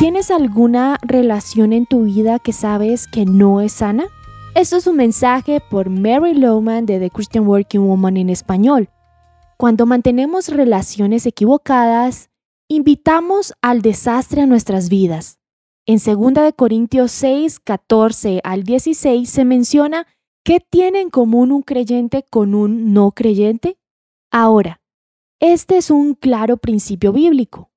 ¿Tienes alguna relación en tu vida que sabes que no es sana? Esto es un mensaje por Mary Lowman de The Christian Working Woman en español. Cuando mantenemos relaciones equivocadas, invitamos al desastre a nuestras vidas. En 2 Corintios 6, 14 al 16 se menciona qué tiene en común un creyente con un no creyente. Ahora, este es un claro principio bíblico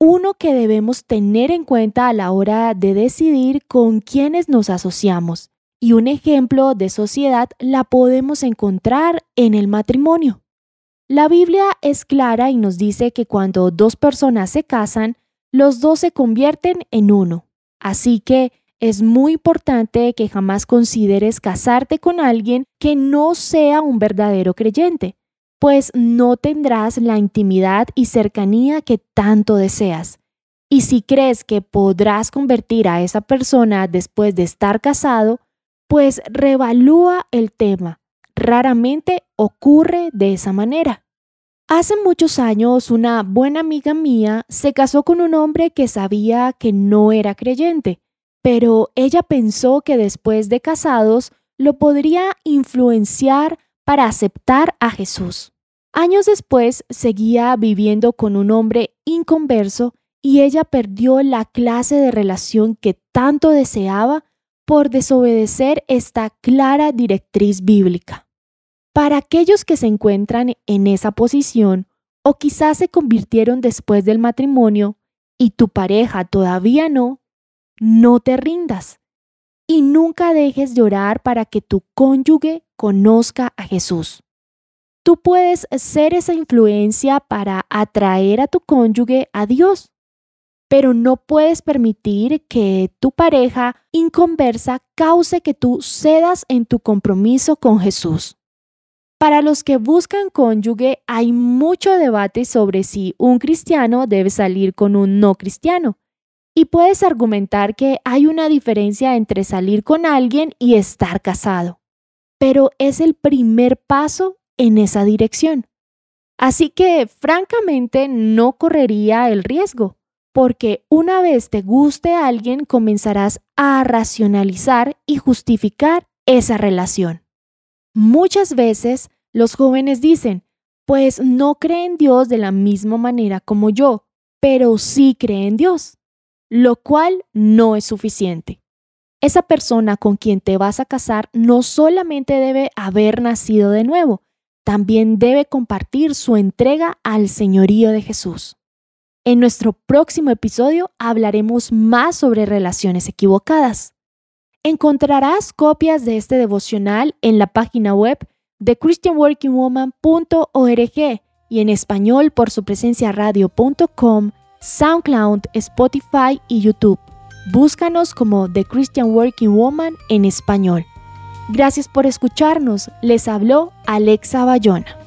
uno que debemos tener en cuenta a la hora de decidir con quiénes nos asociamos. Y un ejemplo de sociedad la podemos encontrar en el matrimonio. La Biblia es clara y nos dice que cuando dos personas se casan, los dos se convierten en uno. Así que es muy importante que jamás consideres casarte con alguien que no sea un verdadero creyente pues no tendrás la intimidad y cercanía que tanto deseas. Y si crees que podrás convertir a esa persona después de estar casado, pues revalúa el tema. Raramente ocurre de esa manera. Hace muchos años una buena amiga mía se casó con un hombre que sabía que no era creyente, pero ella pensó que después de casados lo podría influenciar para aceptar a Jesús. Años después seguía viviendo con un hombre inconverso y ella perdió la clase de relación que tanto deseaba por desobedecer esta clara directriz bíblica. Para aquellos que se encuentran en esa posición o quizás se convirtieron después del matrimonio y tu pareja todavía no, no te rindas y nunca dejes de orar para que tu cónyuge conozca a Jesús. Tú puedes ser esa influencia para atraer a tu cónyuge a Dios, pero no puedes permitir que tu pareja inconversa cause que tú cedas en tu compromiso con Jesús. Para los que buscan cónyuge hay mucho debate sobre si un cristiano debe salir con un no cristiano. Y puedes argumentar que hay una diferencia entre salir con alguien y estar casado. Pero es el primer paso en esa dirección. Así que, francamente, no correría el riesgo, porque una vez te guste a alguien, comenzarás a racionalizar y justificar esa relación. Muchas veces los jóvenes dicen, pues no creen en Dios de la misma manera como yo, pero sí creen en Dios, lo cual no es suficiente. Esa persona con quien te vas a casar no solamente debe haber nacido de nuevo, también debe compartir su entrega al señorío de Jesús. En nuestro próximo episodio hablaremos más sobre relaciones equivocadas. Encontrarás copias de este devocional en la página web de christianworkingwoman.org y en español por su presencia radio.com, SoundCloud, Spotify y YouTube. Búscanos como The Christian Working Woman en español. Gracias por escucharnos. Les habló Alexa Bayona.